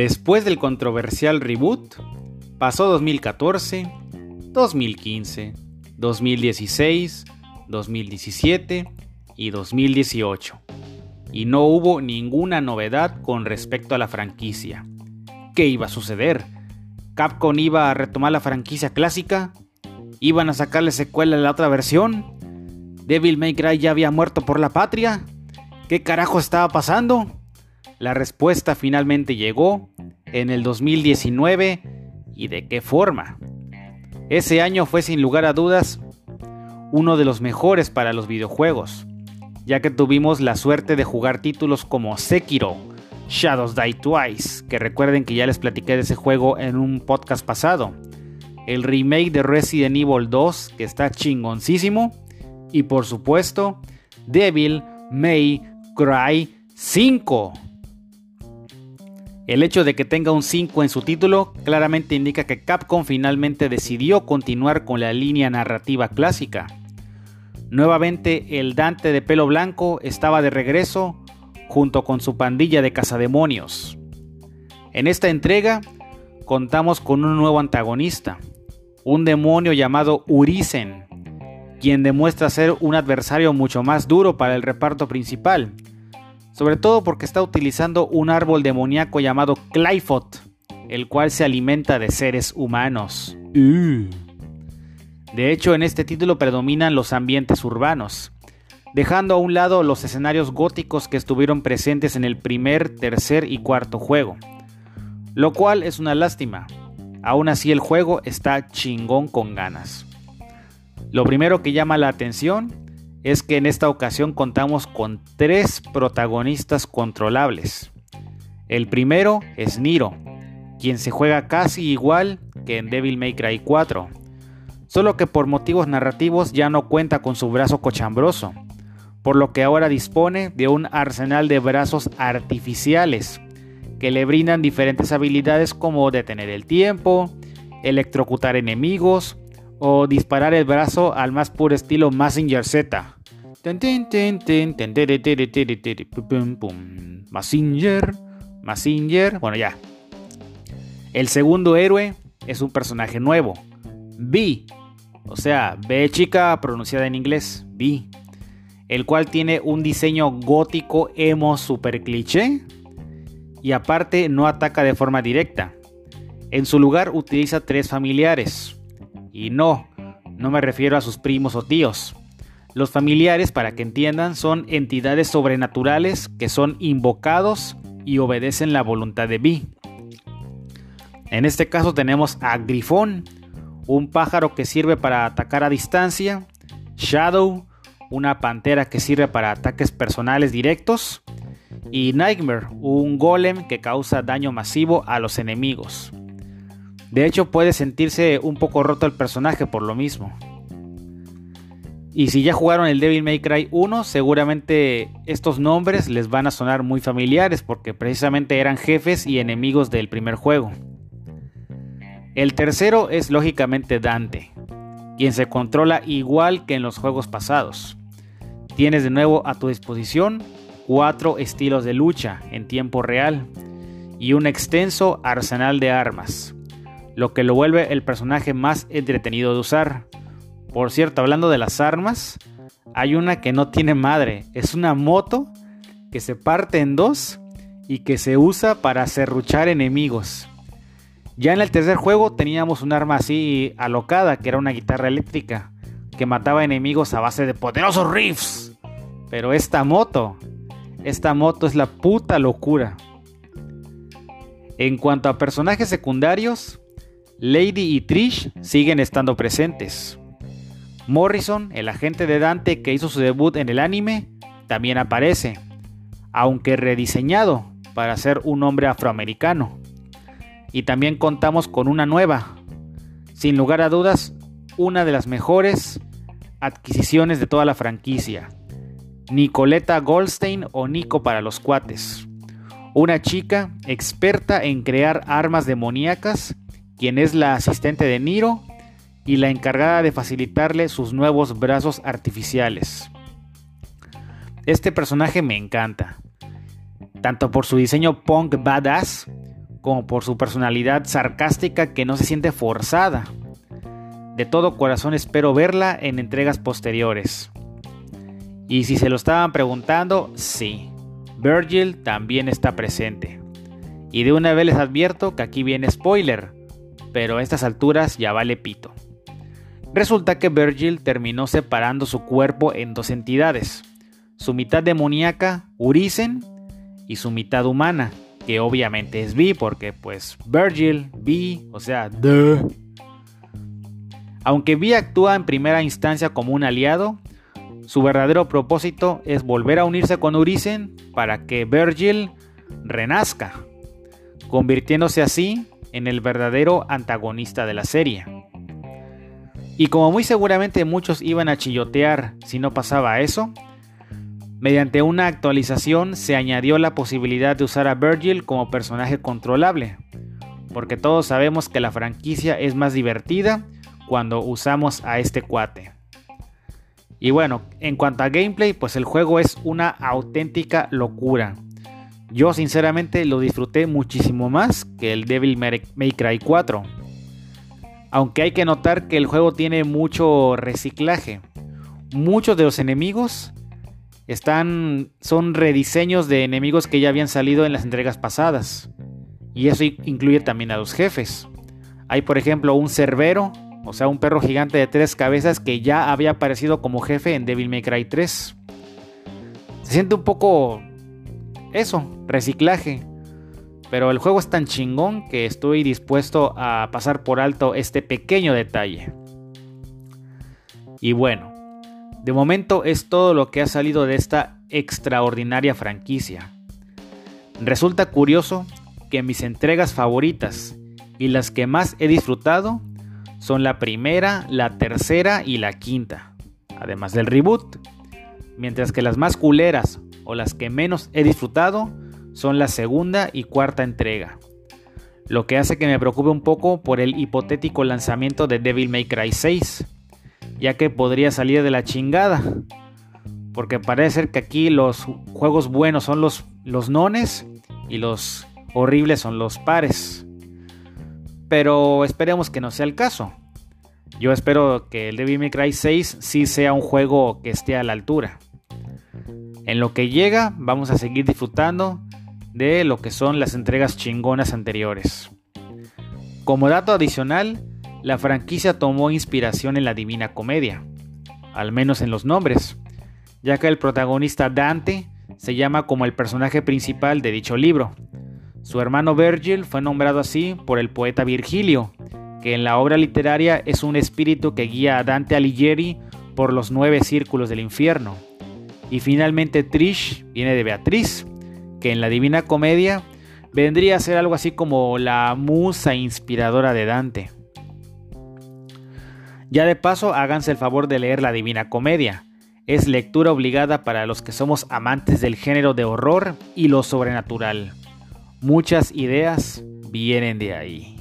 Después del controversial reboot, pasó 2014, 2015, 2016, 2017 y 2018. Y no hubo ninguna novedad con respecto a la franquicia. ¿Qué iba a suceder? ¿Capcom iba a retomar la franquicia clásica? ¿Iban a sacarle secuela a la otra versión? ¿Devil May Cry ya había muerto por la patria? ¿Qué carajo estaba pasando? La respuesta finalmente llegó en el 2019 y de qué forma. Ese año fue sin lugar a dudas uno de los mejores para los videojuegos, ya que tuvimos la suerte de jugar títulos como Sekiro, Shadows Die Twice, que recuerden que ya les platiqué de ese juego en un podcast pasado, el remake de Resident Evil 2, que está chingoncísimo, y por supuesto, Devil May Cry 5 el hecho de que tenga un 5 en su título claramente indica que Capcom finalmente decidió continuar con la línea narrativa clásica. Nuevamente el Dante de pelo blanco estaba de regreso junto con su pandilla de cazademonios. En esta entrega contamos con un nuevo antagonista, un demonio llamado Urisen, quien demuestra ser un adversario mucho más duro para el reparto principal, sobre todo porque está utilizando un árbol demoníaco llamado Clyfot, el cual se alimenta de seres humanos. Uh. De hecho, en este título predominan los ambientes urbanos, dejando a un lado los escenarios góticos que estuvieron presentes en el primer, tercer y cuarto juego, lo cual es una lástima. Aún así el juego está chingón con ganas. Lo primero que llama la atención es que en esta ocasión contamos con tres protagonistas controlables. El primero es Niro, quien se juega casi igual que en Devil May Cry 4, solo que por motivos narrativos ya no cuenta con su brazo cochambroso, por lo que ahora dispone de un arsenal de brazos artificiales que le brindan diferentes habilidades como detener el tiempo, electrocutar enemigos o disparar el brazo al más puro estilo Massinger Z. Massinger, Massinger, bueno ya. El segundo héroe es un personaje nuevo, B, o sea, B chica pronunciada en inglés, B, el cual tiene un diseño gótico emo super cliché y aparte no ataca de forma directa. En su lugar utiliza tres familiares. Y no, no me refiero a sus primos o tíos. Los familiares, para que entiendan, son entidades sobrenaturales que son invocados y obedecen la voluntad de Vi. En este caso tenemos a Grifón, un pájaro que sirve para atacar a distancia, Shadow, una pantera que sirve para ataques personales directos, y Nightmare, un golem que causa daño masivo a los enemigos. De hecho puede sentirse un poco roto el personaje por lo mismo. Y si ya jugaron el Devil May Cry 1, seguramente estos nombres les van a sonar muy familiares porque precisamente eran jefes y enemigos del primer juego. El tercero es lógicamente Dante, quien se controla igual que en los juegos pasados. Tienes de nuevo a tu disposición cuatro estilos de lucha en tiempo real y un extenso arsenal de armas, lo que lo vuelve el personaje más entretenido de usar. Por cierto, hablando de las armas, hay una que no tiene madre, es una moto que se parte en dos y que se usa para serruchar enemigos. Ya en el tercer juego teníamos un arma así alocada, que era una guitarra eléctrica, que mataba enemigos a base de poderosos riffs. Pero esta moto esta moto es la puta locura. En cuanto a personajes secundarios, Lady y Trish siguen estando presentes. Morrison, el agente de Dante que hizo su debut en el anime, también aparece, aunque rediseñado para ser un hombre afroamericano. Y también contamos con una nueva, sin lugar a dudas, una de las mejores adquisiciones de toda la franquicia. Nicoleta Goldstein o Nico para los cuates. Una chica experta en crear armas demoníacas, quien es la asistente de Niro y la encargada de facilitarle sus nuevos brazos artificiales. Este personaje me encanta, tanto por su diseño punk badass como por su personalidad sarcástica que no se siente forzada. De todo corazón espero verla en entregas posteriores. Y si se lo estaban preguntando, sí, Virgil también está presente. Y de una vez les advierto que aquí viene spoiler, pero a estas alturas ya vale pito. Resulta que Virgil terminó separando su cuerpo en dos entidades, su mitad demoníaca, Urisen, y su mitad humana, que obviamente es Vi, porque pues Virgil, Vi, o sea, de. Aunque Vi actúa en primera instancia como un aliado, su verdadero propósito es volver a unirse con Urisen para que Virgil renazca, convirtiéndose así en el verdadero antagonista de la serie. Y como muy seguramente muchos iban a chillotear si no pasaba eso, mediante una actualización se añadió la posibilidad de usar a Virgil como personaje controlable, porque todos sabemos que la franquicia es más divertida cuando usamos a este cuate. Y bueno, en cuanto a gameplay, pues el juego es una auténtica locura. Yo sinceramente lo disfruté muchísimo más que el Devil May Cry 4. Aunque hay que notar que el juego tiene mucho reciclaje. Muchos de los enemigos están son rediseños de enemigos que ya habían salido en las entregas pasadas. Y eso incluye también a los jefes. Hay por ejemplo un Cerbero o sea, un perro gigante de tres cabezas que ya había aparecido como jefe en Devil May Cry 3. Se siente un poco eso, reciclaje. Pero el juego es tan chingón que estoy dispuesto a pasar por alto este pequeño detalle. Y bueno, De momento es todo lo que ha salido de esta extraordinaria franquicia. Resulta curioso que mis entregas favoritas y las que más he disfrutado son la primera, la tercera y la quinta, además del reboot, mientras que las más culeras o las que menos he disfrutado son la segunda y cuarta entrega, lo que hace que me preocupe un poco por el hipotético lanzamiento de Devil May Cry 6, ya que podría salir de la chingada, porque parece ser que aquí los juegos buenos son los, los nones y los horribles son los pares. Pero esperemos que no sea el caso. Yo espero que el Devil May Cry 6 sí sea un juego que esté a la altura. En lo que llega, vamos a seguir disfrutando de lo que son las entregas chingonas anteriores. Como dato adicional, la franquicia tomó inspiración en la Divina Comedia, al menos en los nombres, ya que el protagonista Dante se llama como el personaje principal de dicho libro. Su hermano Virgil fue nombrado así por el poeta Virgilio, que en la obra literaria es un espíritu que guía a Dante Alighieri por los nueve círculos del infierno. Y finalmente Trish viene de Beatriz, que en la Divina Comedia vendría a ser algo así como la musa inspiradora de Dante. Ya de paso, háganse el favor de leer la Divina Comedia. Es lectura obligada para los que somos amantes del género de horror y lo sobrenatural. Muchas ideas vienen de ahí.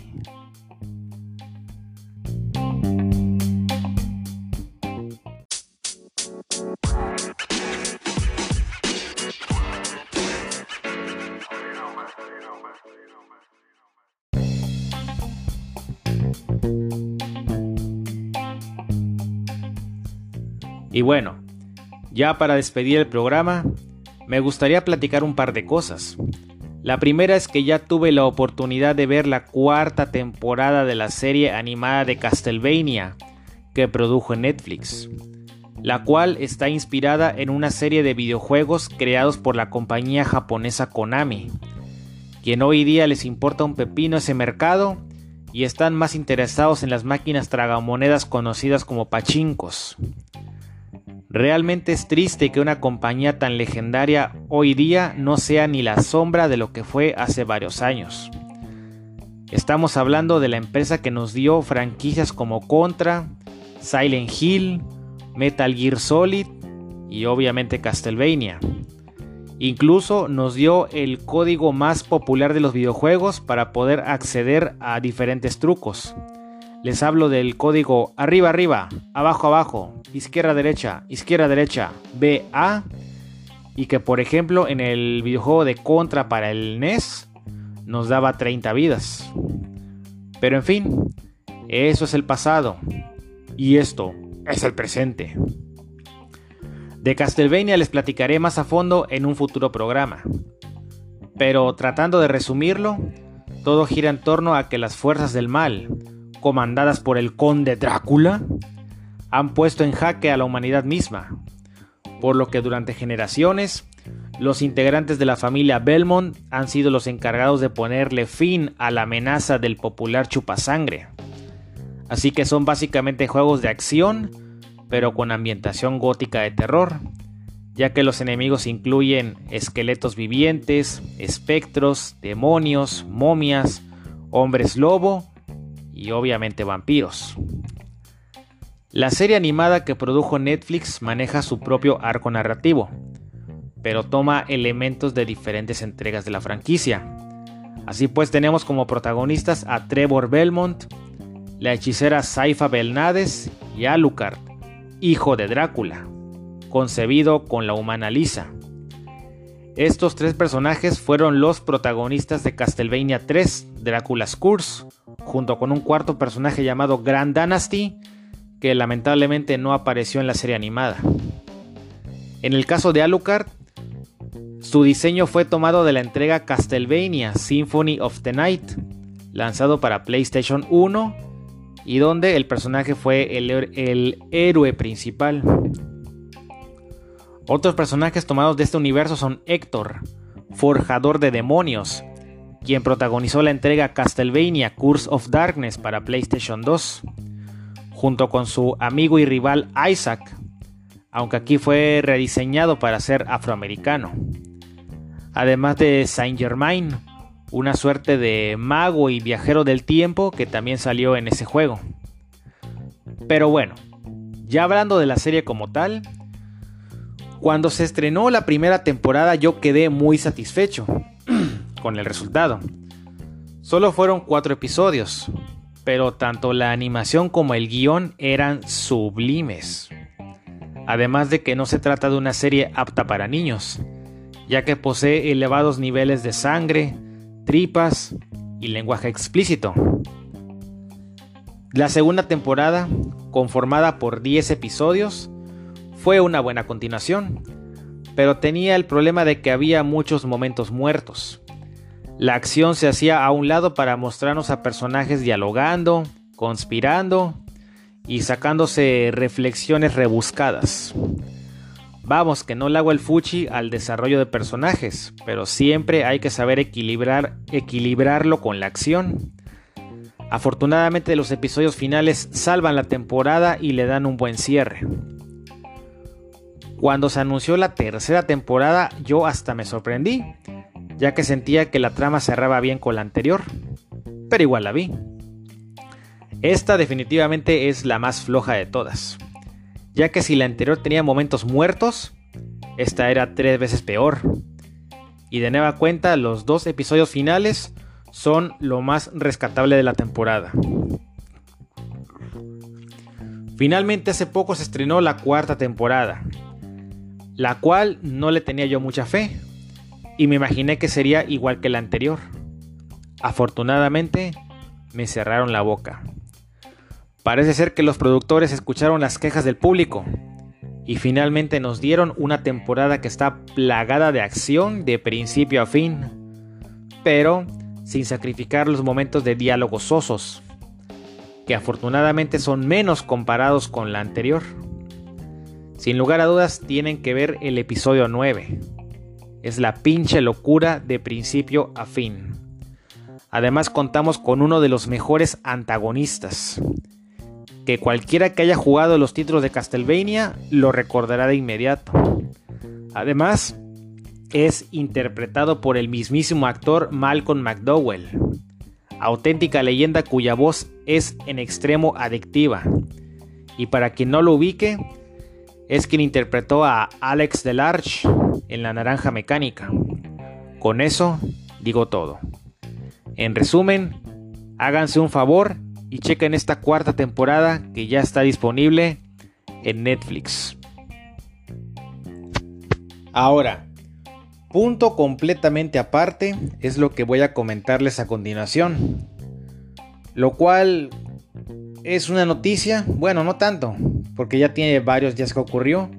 Y bueno, ya para despedir el programa, me gustaría platicar un par de cosas. La primera es que ya tuve la oportunidad de ver la cuarta temporada de la serie animada de Castlevania que produjo Netflix, la cual está inspirada en una serie de videojuegos creados por la compañía japonesa Konami, quien hoy día les importa un pepino ese mercado y están más interesados en las máquinas tragamonedas conocidas como pachincos. Realmente es triste que una compañía tan legendaria hoy día no sea ni la sombra de lo que fue hace varios años. Estamos hablando de la empresa que nos dio franquicias como Contra, Silent Hill, Metal Gear Solid y obviamente Castlevania. Incluso nos dio el código más popular de los videojuegos para poder acceder a diferentes trucos. Les hablo del código arriba arriba, abajo abajo, izquierda derecha, izquierda derecha, BA y que por ejemplo en el videojuego de Contra para el NES nos daba 30 vidas. Pero en fin, eso es el pasado y esto es el presente. De Castlevania les platicaré más a fondo en un futuro programa. Pero tratando de resumirlo, todo gira en torno a que las fuerzas del mal, comandadas por el conde Drácula, han puesto en jaque a la humanidad misma, por lo que durante generaciones los integrantes de la familia Belmont han sido los encargados de ponerle fin a la amenaza del popular chupasangre. Así que son básicamente juegos de acción, pero con ambientación gótica de terror, ya que los enemigos incluyen esqueletos vivientes, espectros, demonios, momias, hombres lobo y obviamente vampiros. La serie animada que produjo Netflix maneja su propio arco narrativo, pero toma elementos de diferentes entregas de la franquicia. Así pues tenemos como protagonistas a Trevor Belmont, la hechicera Saifa Belnades y Alucard, hijo de Drácula, concebido con la humana Lisa. Estos tres personajes fueron los protagonistas de Castlevania 3, Drácula's Curse, junto con un cuarto personaje llamado Grand Dynasty, que lamentablemente no apareció en la serie animada. En el caso de Alucard, su diseño fue tomado de la entrega Castlevania Symphony of the Night, lanzado para PlayStation 1 y donde el personaje fue el, el héroe principal. Otros personajes tomados de este universo son Héctor, forjador de demonios, quien protagonizó la entrega Castlevania Curse of Darkness para PlayStation 2, junto con su amigo y rival Isaac, aunque aquí fue rediseñado para ser afroamericano. Además de Saint Germain, una suerte de mago y viajero del tiempo que también salió en ese juego. Pero bueno, ya hablando de la serie como tal, cuando se estrenó la primera temporada yo quedé muy satisfecho con el resultado. Solo fueron cuatro episodios, pero tanto la animación como el guion eran sublimes. Además de que no se trata de una serie apta para niños, ya que posee elevados niveles de sangre, tripas y lenguaje explícito. La segunda temporada, conformada por 10 episodios, fue una buena continuación, pero tenía el problema de que había muchos momentos muertos. La acción se hacía a un lado para mostrarnos a personajes dialogando, conspirando y sacándose reflexiones rebuscadas. Vamos, que no le hago el fuchi al desarrollo de personajes, pero siempre hay que saber equilibrar, equilibrarlo con la acción. Afortunadamente los episodios finales salvan la temporada y le dan un buen cierre. Cuando se anunció la tercera temporada yo hasta me sorprendí, ya que sentía que la trama cerraba bien con la anterior, pero igual la vi. Esta definitivamente es la más floja de todas, ya que si la anterior tenía momentos muertos, esta era tres veces peor. Y de nueva cuenta, los dos episodios finales son lo más rescatable de la temporada. Finalmente hace poco se estrenó la cuarta temporada, la cual no le tenía yo mucha fe, y me imaginé que sería igual que la anterior. Afortunadamente, me cerraron la boca. Parece ser que los productores escucharon las quejas del público y finalmente nos dieron una temporada que está plagada de acción de principio a fin, pero sin sacrificar los momentos de diálogos sosos, que afortunadamente son menos comparados con la anterior. Sin lugar a dudas tienen que ver el episodio 9. Es la pinche locura de principio a fin. Además contamos con uno de los mejores antagonistas, que cualquiera que haya jugado los títulos de Castlevania lo recordará de inmediato. Además, es interpretado por el mismísimo actor Malcolm McDowell, auténtica leyenda cuya voz es en extremo adictiva. Y para quien no lo ubique, es quien interpretó a Alex Delarge en La Naranja Mecánica. Con eso digo todo. En resumen, háganse un favor y chequen esta cuarta temporada que ya está disponible en Netflix. Ahora, Punto completamente aparte es lo que voy a comentarles a continuación. Lo cual es una noticia, bueno, no tanto, porque ya tiene varios días que ocurrió,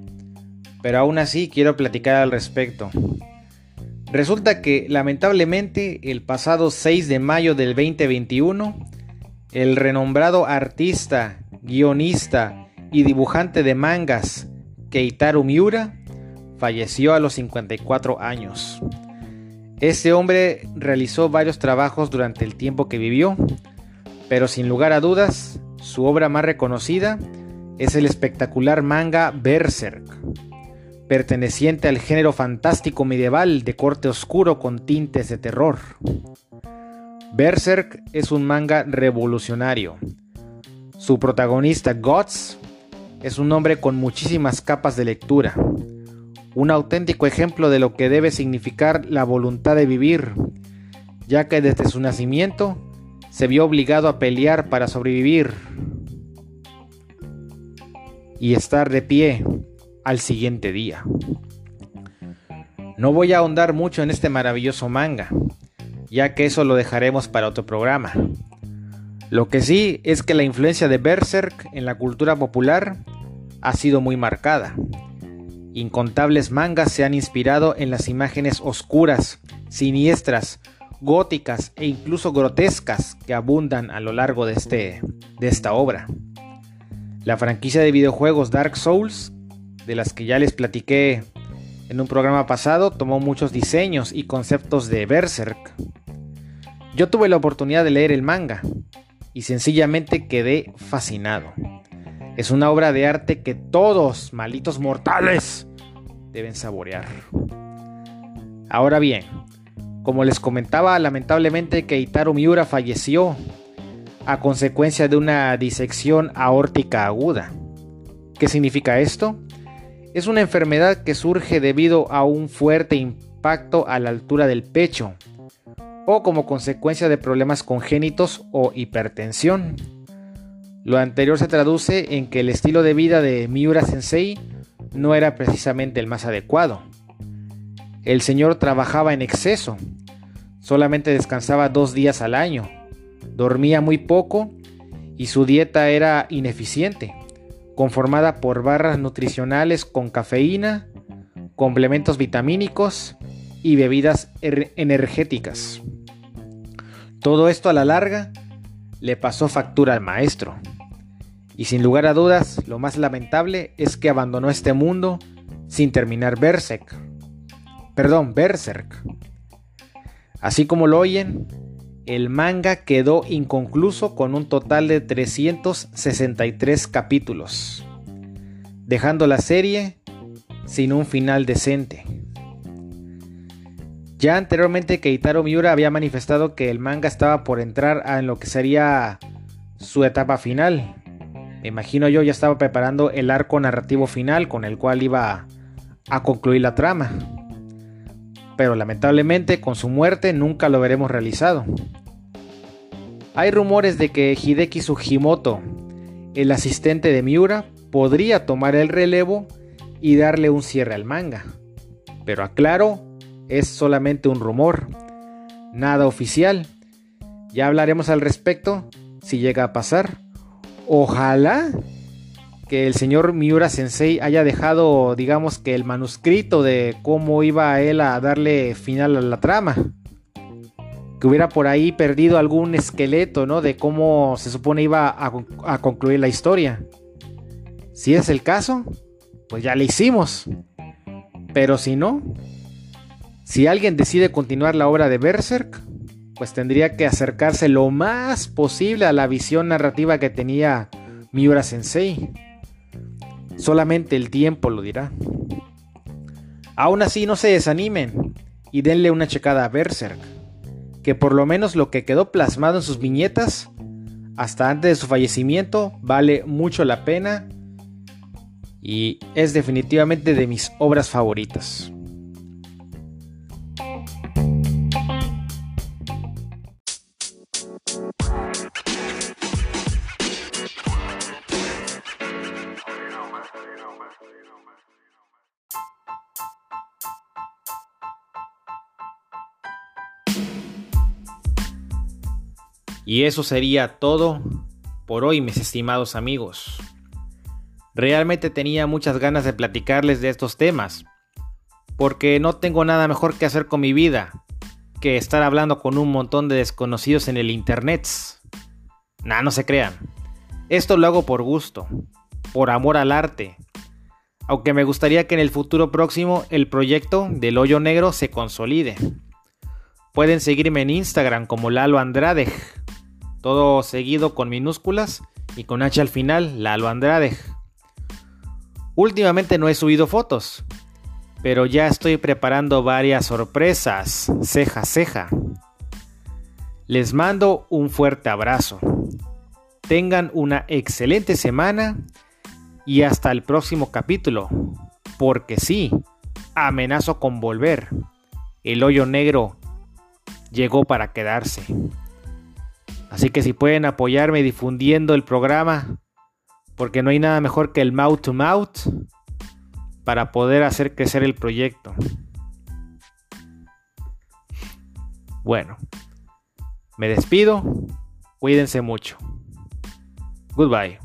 pero aún así quiero platicar al respecto. Resulta que lamentablemente el pasado 6 de mayo del 2021, el renombrado artista, guionista y dibujante de mangas Keitaru Miura falleció a los 54 años. Este hombre realizó varios trabajos durante el tiempo que vivió, pero sin lugar a dudas, su obra más reconocida es el espectacular manga Berserk, perteneciente al género fantástico medieval de corte oscuro con tintes de terror. Berserk es un manga revolucionario. Su protagonista Guts es un hombre con muchísimas capas de lectura, un auténtico ejemplo de lo que debe significar la voluntad de vivir, ya que desde su nacimiento se vio obligado a pelear para sobrevivir y estar de pie al siguiente día. No voy a ahondar mucho en este maravilloso manga, ya que eso lo dejaremos para otro programa. Lo que sí es que la influencia de Berserk en la cultura popular ha sido muy marcada Incontables mangas se han inspirado en las imágenes oscuras, siniestras, góticas e incluso grotescas que abundan a lo largo de, este, de esta obra. La franquicia de videojuegos Dark Souls, de las que ya les platiqué en un programa pasado, tomó muchos diseños y conceptos de Berserk. Yo tuve la oportunidad de leer el manga y sencillamente quedé fascinado. Es una obra de arte que todos, malitos mortales, deben saborear. Ahora bien, como les comentaba, lamentablemente Keitaro Miura falleció a consecuencia de una disección aórtica aguda. ¿Qué significa esto? Es una enfermedad que surge debido a un fuerte impacto a la altura del pecho o como consecuencia de problemas congénitos o hipertensión. Lo anterior se traduce en que el estilo de vida de Miura Sensei no era precisamente el más adecuado. El señor trabajaba en exceso, solamente descansaba dos días al año, dormía muy poco y su dieta era ineficiente, conformada por barras nutricionales con cafeína, complementos vitamínicos y bebidas er-, energéticas. Todo esto a la larga le pasó factura al maestro. Y sin lugar a dudas, lo más lamentable es que abandonó este mundo sin terminar Berserk. Perdón, Berserk. Así como lo oyen, el manga quedó inconcluso con un total de 363 capítulos, dejando la serie sin un final decente. Ya anteriormente Keitaro Miura había manifestado que el manga estaba por entrar en lo que sería su etapa final. Me imagino yo ya estaba preparando el arco narrativo final con el cual iba a concluir la trama. Pero lamentablemente con su muerte nunca lo veremos realizado. Hay rumores de que Hideki Sugimoto, el asistente de Miura, podría tomar el relevo y darle un cierre al manga. Pero aclaro es solamente un rumor, nada oficial. Ya hablaremos al respecto si llega a pasar. Ojalá que el señor Miura Sensei haya dejado, digamos que el manuscrito de cómo iba él a darle final a la trama. Que hubiera por ahí perdido algún esqueleto, ¿no? De cómo se supone iba a, a concluir la historia. Si es el caso, pues ya le hicimos. Pero si no, si alguien decide continuar la obra de Berserk, pues tendría que acercarse lo más posible a la visión narrativa que tenía Miura Sensei. Solamente el tiempo lo dirá. Aún así, no se desanimen y denle una checada a Berserk, que por lo menos lo que quedó plasmado en sus viñetas, hasta antes de su fallecimiento, vale mucho la pena y es definitivamente de mis obras favoritas. Y eso sería todo por hoy, mis estimados amigos. Realmente tenía muchas ganas de platicarles de estos temas, porque no tengo nada mejor que hacer con mi vida que estar hablando con un montón de desconocidos en el internet. Nah, no se crean. Esto lo hago por gusto, por amor al arte. Aunque me gustaría que en el futuro próximo el proyecto del hoyo negro se consolide. Pueden seguirme en Instagram como Lalo Andrade todo seguido con minúsculas y con H al final, Lalo Andrade. Últimamente no he subido fotos, pero ya estoy preparando varias sorpresas, ceja ceja. Les mando un fuerte abrazo. Tengan una excelente semana y hasta el próximo capítulo, porque sí, amenazo con volver. El hoyo negro llegó para quedarse. Así que si pueden apoyarme difundiendo el programa, porque no hay nada mejor que el mouth to mouth para poder hacer crecer el proyecto. Bueno, me despido, cuídense mucho. Goodbye.